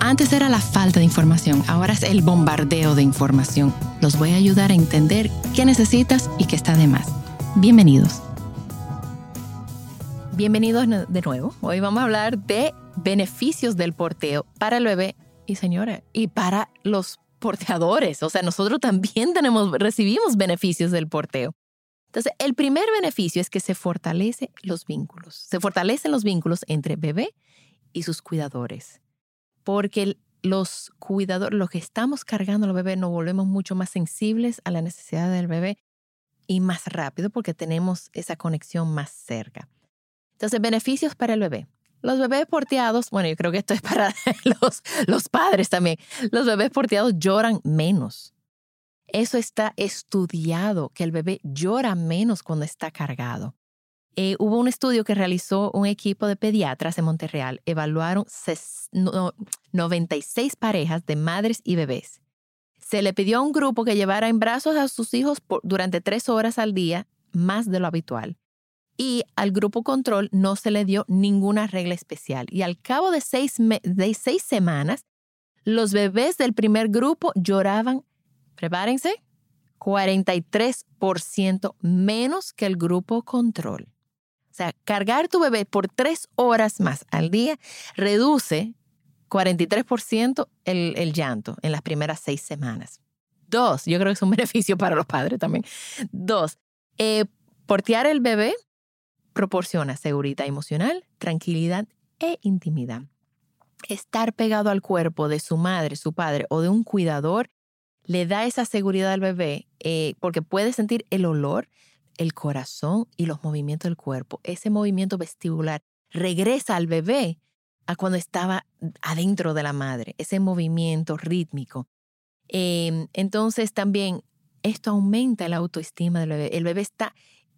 Antes era la falta de información, ahora es el bombardeo de información. Los voy a ayudar a entender qué necesitas y qué está de más. Bienvenidos. Bienvenidos de nuevo. Hoy vamos a hablar de beneficios del porteo para el bebé y señora, y para los porteadores. O sea, nosotros también tenemos, recibimos beneficios del porteo. Entonces, el primer beneficio es que se fortalece los vínculos. Se fortalecen los vínculos entre bebé y sus cuidadores. Porque los cuidadores, los que estamos cargando al bebé, nos volvemos mucho más sensibles a la necesidad del bebé y más rápido porque tenemos esa conexión más cerca. Entonces, beneficios para el bebé. Los bebés porteados, bueno, yo creo que esto es para los, los padres también. Los bebés porteados lloran menos. Eso está estudiado, que el bebé llora menos cuando está cargado. Eh, hubo un estudio que realizó un equipo de pediatras en Montreal. Evaluaron 96 parejas de madres y bebés. Se le pidió a un grupo que llevara en brazos a sus hijos durante tres horas al día, más de lo habitual y al grupo control no se le dio ninguna regla especial. Y al cabo de seis, de seis semanas, los bebés del primer grupo lloraban, prepárense, 43% menos que el grupo control. Sea, cargar tu bebé por tres horas más al día reduce 43% el, el llanto en las primeras seis semanas. Dos, yo creo que es un beneficio para los padres también. Dos, eh, portear el bebé proporciona seguridad emocional, tranquilidad e intimidad. Estar pegado al cuerpo de su madre, su padre o de un cuidador le da esa seguridad al bebé eh, porque puede sentir el olor, el corazón y los movimientos del cuerpo. Ese movimiento vestibular regresa al bebé a cuando estaba adentro de la madre, ese movimiento rítmico. Em, entonces también esto aumenta la autoestima del bebé. El bebé está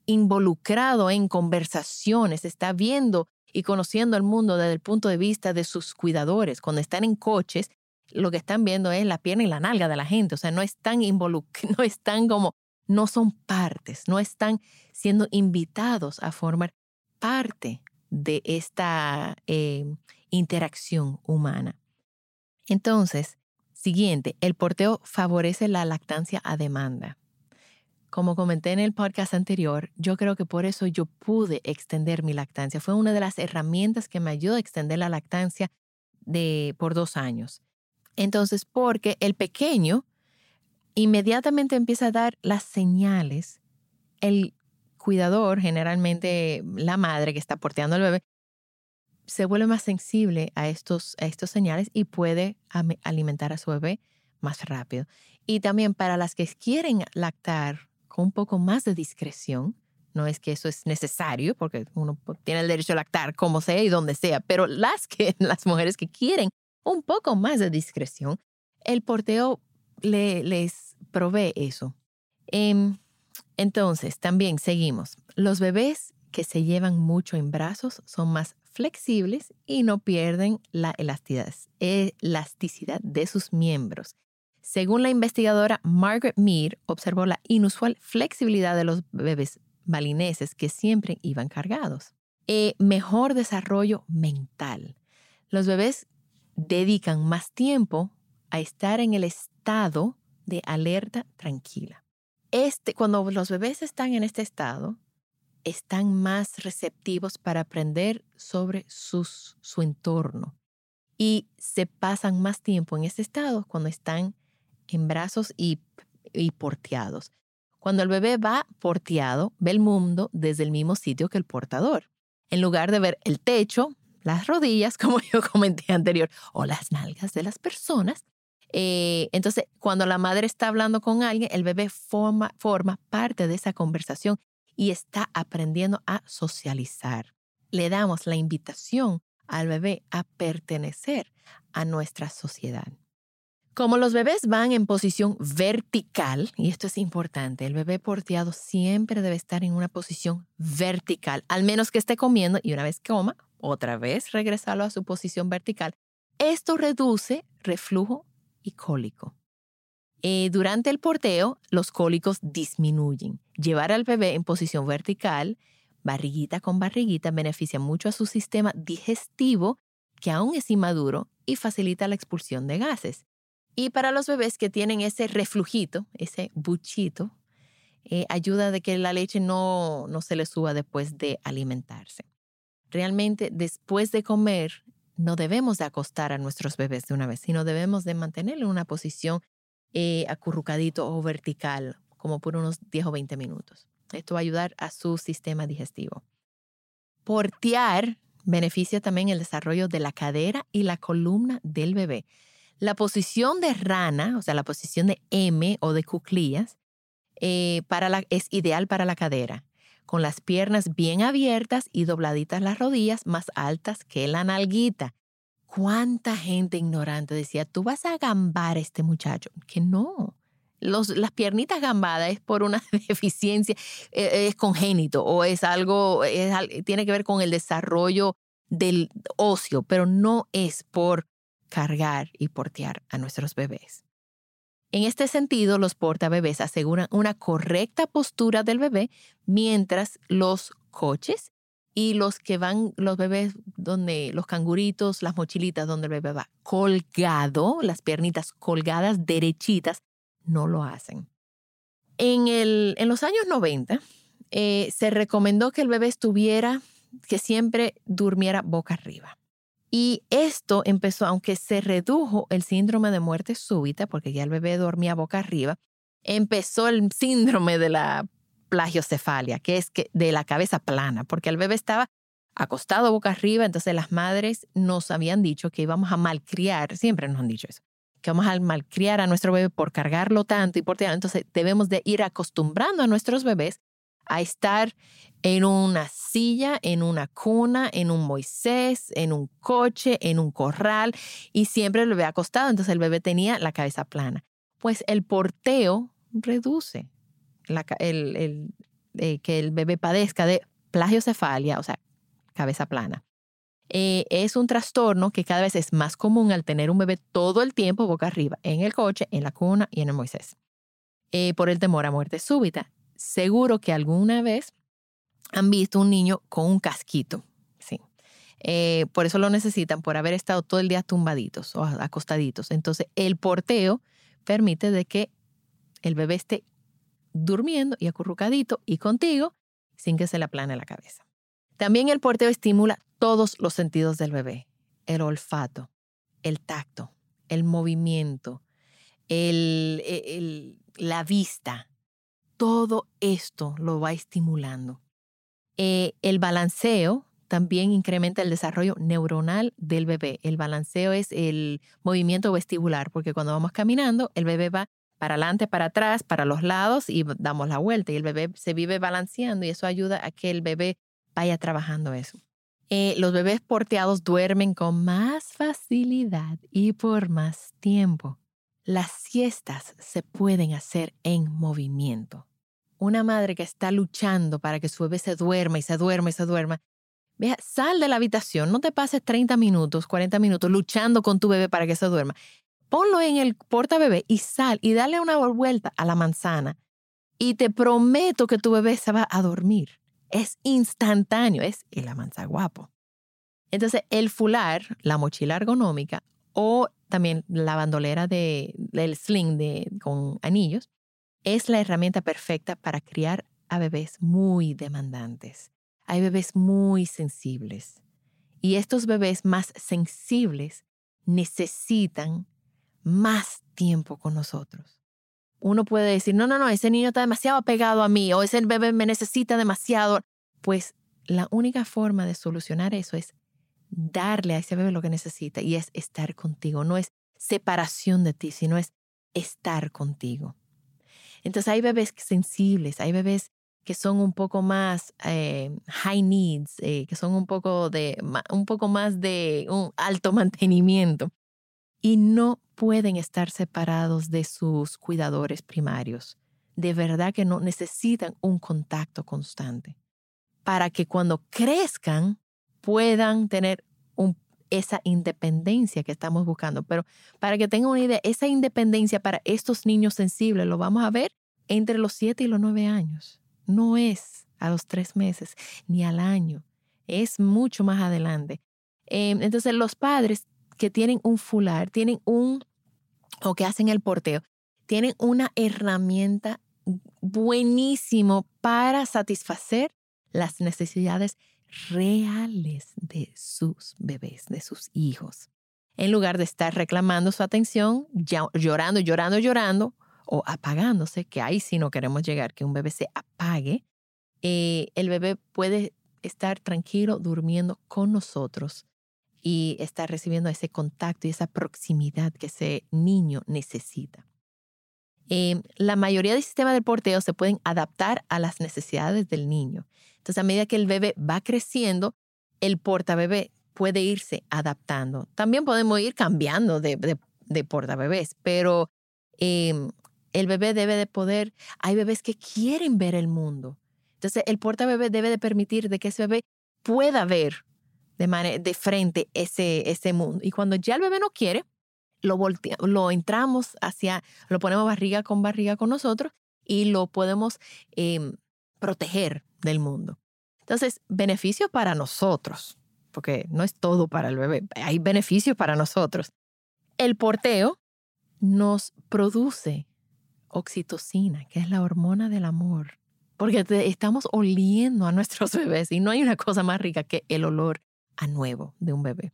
involucrado en conversaciones, está viendo y conociendo el mundo desde el punto de vista de sus cuidadores. Cuando están en coches, lo que están viendo es la pierna y la nalga de la gente, o sea, no están involucrados, no están como, no son partes, no están siendo invitados a formar parte de esta eh, interacción humana. Entonces, siguiente, el porteo favorece la lactancia a demanda. Como comenté en el podcast anterior, yo creo que por eso yo pude extender mi lactancia. Fue una de las herramientas que me ayudó a extender la lactancia de, por dos años. Entonces, porque el pequeño inmediatamente empieza a dar las señales, el cuidador, generalmente la madre que está porteando al bebé, se vuelve más sensible a estos, a estos señales y puede alimentar a su bebé más rápido. Y también para las que quieren lactar con un poco más de discreción. No es que eso es necesario, porque uno tiene el derecho a lactar como sea y donde sea, pero las, que, las mujeres que quieren un poco más de discreción, el porteo le, les provee eso. Em, entonces, también seguimos. Los bebés que se llevan mucho en brazos son más flexibles y no pierden la elasticidad, elasticidad de sus miembros. Según la investigadora Margaret Mead, observó la inusual flexibilidad de los bebés balineses que siempre iban cargados. E mejor desarrollo mental. Los bebés dedican más tiempo a estar en el estado de alerta tranquila. Este, cuando los bebés están en este estado, están más receptivos para aprender sobre sus, su entorno y se pasan más tiempo en ese estado cuando están en brazos y, porteados. Cuando el bebé va porteado, ve el mundo desde el mismo sitio que el portador. En lugar de ver el techo, las rodillas, como yo comenté anterior, o las nalgas de las personas, eh, entonces, cuando la madre está hablando con alguien, el bebé forma, forma parte de esa conversación y está aprendiendo a socializar. Le damos la invitación al bebé a pertenecer a nuestra sociedad. Como los bebés van en posición vertical, y esto es importante, el bebé porteado siempre debe estar en una posición vertical, al menos que esté comiendo y una vez coma, otra vez regresarlo a su posición vertical. Esto reduce reflujo y cólico. Eh, durante el porteo, los cólicos disminuyen. Llevar al bebé en posición vertical, barriguita con barriguita, beneficia mucho a su sistema digestivo, que aún es inmaduro, y facilita la expulsión de gases. Y para los bebés que tienen ese reflujito, ese buchito, eh, ayuda de que la leche no, no se le suba después de alimentarse. Realmente, después de comer, no debemos de acostar a nuestros bebés de una vez, sino debemos de mantenerlo en una posición eh, acurrucadito o vertical, como por unos 10 o 20 minutos. Esto va a ayudar a su sistema digestivo. Portear beneficia también el desarrollo de la cadera y la columna del bebé. La posición de rana, o sea, la posición de M o de cuclillas, eh, para la, es ideal para la cadera, con las piernas bien abiertas y dobladitas las rodillas más altas que la nalguita. ¿Cuánta gente ignorante decía, tú vas a gambar a este muchacho? Que no. Los, las piernitas gambadas es por una deficiencia, eh, es congénito o es algo, tiene que ver con el desarrollo del ocio, pero no es por cargar y portear a nuestros bebés. En este sentido, los portabebés aseguran una correcta postura del bebé mientras los coches y los que van, los bebés donde los canguritos, las mochilitas donde el bebé va colgado, las piernitas colgadas derechitas, no lo hacen. En, el, en los años 90 eh, se recomendó que el bebé estuviera, que siempre durmiera boca arriba. Y esto empezó, aunque se redujo el síndrome de muerte súbita, porque ya el bebé dormía boca arriba, empezó el síndrome de la plagiocefalia, que es de la cabeza plana, porque el bebé estaba acostado boca arriba, entonces las madres nos habían dicho que íbamos a malcriar, siempre nos han dicho eso, que vamos a malcriar a nuestro bebé por cargarlo tanto y por entonces debemos de ir acostumbrando a nuestros bebés a estar en una silla, en una cuna, en un Moisés, en un coche, en un corral y siempre el bebé acostado, entonces el bebé tenía la cabeza plana. Pues el porteo reduce eh, que el bebé padezca de plagiocefalia, o sea, cabeza plana. Eh, es un trastorno que cada vez es más común al tener un bebé todo el tiempo boca arriba, en el coche, en la cuna y en el Moisés, eh, por el temor a muerte súbita seguro que alguna vez han visto un niño con un casquito, sí. Eh, por eso lo necesitan, por haber estado todo el día tumbaditos o acostaditos. Entonces, el porteo permite de que el bebé esté durmiendo y acurrucadito y contigo sin que se le aplane la cabeza. También el porteo estimula todos los sentidos del bebé, el olfato, el tacto, el movimiento, el, la vista, todo esto lo va estimulando. Eh, el balanceo también incrementa el desarrollo neuronal del bebé. El balanceo es el movimiento vestibular, porque cuando vamos caminando, el bebé va para adelante, para atrás, para los lados y damos la vuelta y el bebé se vive balanceando y eso ayuda a que el bebé vaya trabajando eso. Eh, los bebés porteados duermen con más facilidad y por más tiempo. Las siestas se pueden hacer en movimiento una madre que está luchando para que su bebé se duerma y se duerma y se duerma, vea, sal de la habitación, no te pases 30 minutos, 40 minutos luchando con tu bebé para que se duerma. Ponlo en el porta bebé y sal y dale una vuelta a la manzana. Y te prometo que tu bebé se va a dormir. Es instantáneo, es el amanza guapo. Entonces, el fular, la mochila ergonómica o también la bandolera de, del sling de, con anillos, es la herramienta perfecta para criar a bebés muy demandantes. Hay bebés muy sensibles. Y estos bebés más sensibles necesitan más tiempo con nosotros. uno puede decir, no, no, no, ese niño está demasiado apegado a mí o ese bebé me necesita demasiado. Pues la única forma de solucionar eso es darle a ese bebé lo que necesita y es estar contigo. No es separación de ti, sino es estar contigo. Entonces hay bebés sensibles, hay bebés que son un poco más eh, high needs, eh, que son un poco, de, un poco más de un alto mantenimiento y no pueden estar separados de sus cuidadores primarios. De verdad que no necesitan un contacto constante para que cuando crezcan puedan tener esa independencia que estamos buscando. Pero para que tengan una idea, esa independencia para estos niños sensibles lo vamos a ver entre los 7 y los 9 años. No es a los 3 meses ni al año, es mucho más adelante. Em, entonces los padres que tienen un fular, tienen un, o que hacen el porteo, tienen una herramienta buenísimo para satisfacer las necesidades reales de sus bebés, de sus hijos. En lugar de estar reclamando su atención, llorando, llorando, llorando o apagándose, que ahí sí no queremos llegar, que un bebé se apague, eh, el bebé puede estar tranquilo durmiendo con nosotros y estar recibiendo ese contacto y esa proximidad que ese niño necesita. Em, la mayoría del sistema de porteo se pueden adaptar a las necesidades del niño. Entonces, a medida que el bebé va creciendo, el portabebé puede irse adaptando. También podemos ir cambiando de, de, portabebés, pero em, el bebé debe de poder, hay bebés que quieren ver el mundo. Entonces, el portabebé debe de permitir de que ese bebé pueda ver de, de frente ese, ese mundo. Y cuando ya el bebé no quiere, lo, lo entramos hacia, lo ponemos barriga con barriga con nosotros y lo podemos em, proteger del mundo. Entonces, beneficios para nosotros, porque no es todo para el bebé, hay beneficios para nosotros. El porteo nos produce oxitocina, que es la hormona del amor, porque estamos oliendo a nuestros bebés y no hay una cosa más rica que el olor a nuevo de un bebé.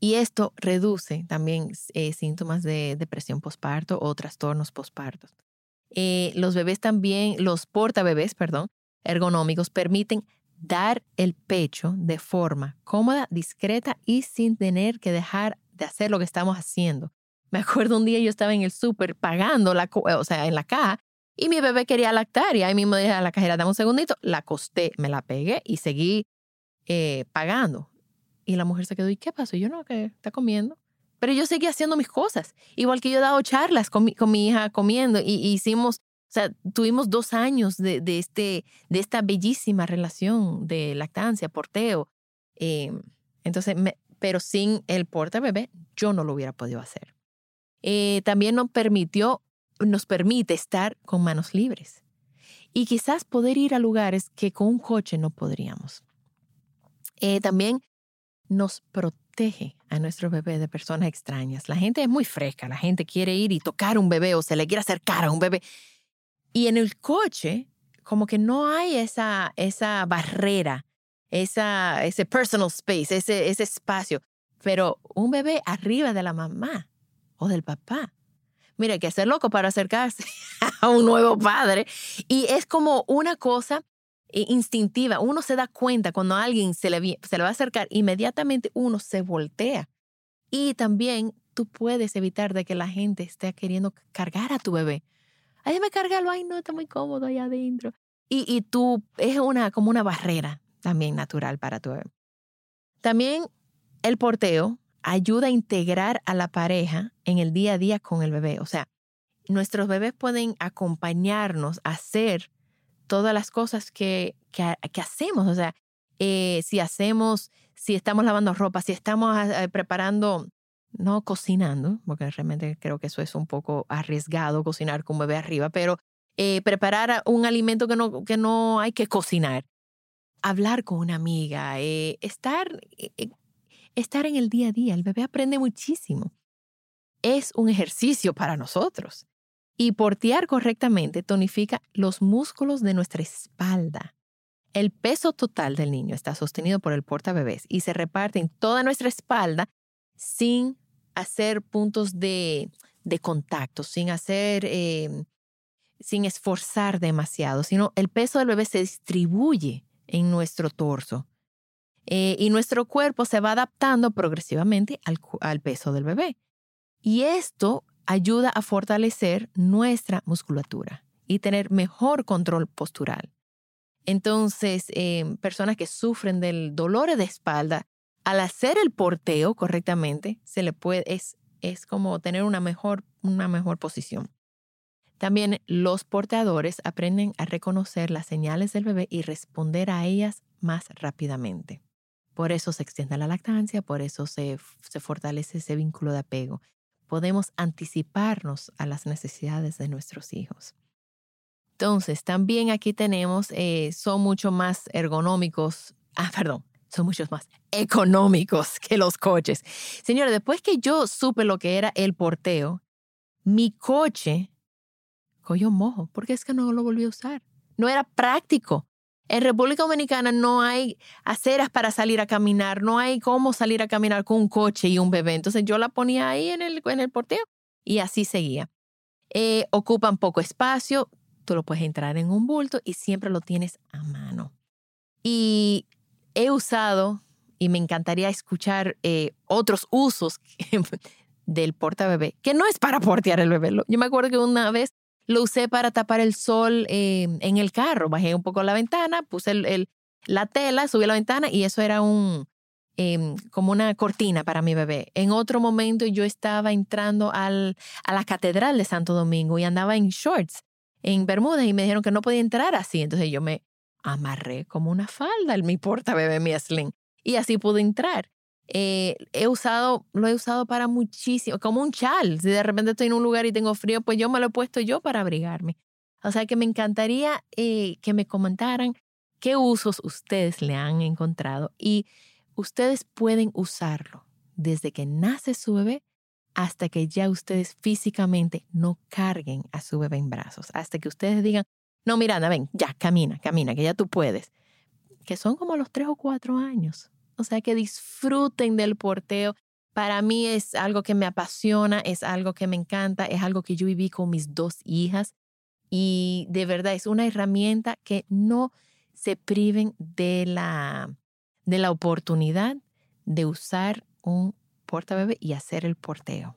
Y esto reduce también eh, síntomas de depresión postparto o trastornos postpartos. Eh, los bebés también, los portabebés, perdón, ergonómicos permiten dar el pecho de forma cómoda, discreta y sin tener que dejar de hacer lo que estamos haciendo. Me acuerdo un día yo estaba en el súper pagando la, o sea, en la caja y mi bebé quería lactar y ahí mismo dije a la cajera, dame un segundito, la acosté, me la pegué y seguí eh, pagando. Y la mujer se quedó, ¿y qué pasó? yo no, que está comiendo. Pero yo seguí haciendo mis cosas. Igual que yo he dado charlas con mi, con mi hija comiendo y, hicimos, o sea, tuvimos dos años de, de, este, de esta bellísima relación de lactancia, porteo. Eh, entonces, pero sin el porta bebé, yo no lo hubiera podido hacer. Eh, también nos permitió, nos permite estar con manos libres y quizás poder ir a lugares que con un coche no podríamos. Eh, también nos protege a nuestro bebé de personas extrañas. La gente es muy fresca, la gente quiere ir y tocar un bebé o se le quiere acercar a un bebé. Y en el coche, como que no hay esa, esa barrera, esa, ese personal space, ese, ese espacio. Pero un bebé arriba de la mamá o del papá. Mira, hay que ser loco para acercarse a un nuevo padre. Y es como una cosa eh, instintiva. Uno se da cuenta cuando alguien se le, se le va a acercar, inmediatamente uno se voltea. Y también tú puedes evitar de que la gente esté queriendo cargar a tu bebé. Ay, me cargarlo, ay, no, está muy cómodo allá adentro. Y, y tú, es una, como una barrera también natural para tu bebé. También el porteo ayuda a integrar a la pareja en el día a día con el bebé. O sea, nuestros bebés pueden acompañarnos a hacer todas las cosas que, que, hacemos. O sea, eh, si hacemos, si estamos lavando ropa, si estamos ah, eh, preparando, no cocinando, porque realmente creo que eso es un poco arriesgado cocinar con bebé arriba, pero eh, preparar un alimento que no, que no hay que cocinar, hablar con una amiga, estar, estar en el día a día. El bebé aprende muchísimo. Es un ejercicio para nosotros. Y portear correctamente tonifica los músculos de nuestra espalda. El peso total del niño está sostenido por el portabebés y se reparte en toda nuestra espalda sin hacer puntos de, de contacto, sin hacer, eh, sin esforzar demasiado, sino el peso del bebé se distribuye en nuestro torso. Eh, y nuestro cuerpo se va adaptando progresivamente al, al peso del bebé. Y esto ayuda a fortalecer nuestra musculatura y tener mejor control postural. Entonces, eh, personas que sufren del dolor de espalda, al hacer el porteo correctamente, se le puede, es, es como tener una mejor, una mejor posición. También los porteadores aprenden a reconocer las señales del bebé y responder a ellas más rápidamente. Por eso se extiende la lactancia, por eso se, se fortalece ese vínculo de apego. Podemos anticiparnos a las necesidades de nuestros hijos. Entonces, también aquí tenemos, eh, son mucho más ergonómicos, ah, perdón, son muchos más económicos que los coches. Señora, después que yo supe lo que era el porteo, mi coche cogió mojo, porque es que no lo volví a usar. No era práctico. En República Dominicana no hay aceras para salir a caminar, no hay cómo salir a caminar con un coche y un bebé. Entonces yo la ponía ahí en el, en el porteo y así seguía. Eh, ocupan poco espacio, tú lo puedes entrar en un bulto y siempre lo tienes a mano. Y he usado, y me encantaría escuchar eh, otros usos del porta bebé, que no es para portear el bebé. Yo me acuerdo que una vez lo usé para tapar el sol eh, en el carro. Bajé un poco la ventana, puse el, la tela, subí la ventana y eso era un, em, como una cortina para mi bebé. En otro momento yo estaba entrando al, a la Catedral de Santo Domingo y andaba en shorts en Bermuda y me dijeron que no podía entrar así. Entonces yo me amarré como una falda en mi porta bebé, mi sling. Y así pude entrar. Eh, he usado, lo he usado para muchísimo, como un chal. Si de repente estoy en un lugar y tengo frío, pues yo me lo he puesto yo para abrigarme. O sea que me encantaría eh, que me comentaran qué usos ustedes le han encontrado y ustedes pueden usarlo desde que nace su bebé hasta que ya ustedes físicamente no carguen a su bebé en brazos, hasta que ustedes digan, no, Miranda, ven, ya, camina, camina, que ya tú puedes, que son como los tres o cuatro años. O sea, que disfruten del porteo. Para mí es algo que me apasiona, es algo que me encanta, es algo que yo viví con mis dos hijas y de verdad es una herramienta que no se priven de la, de la oportunidad de usar un bebé y hacer el porteo.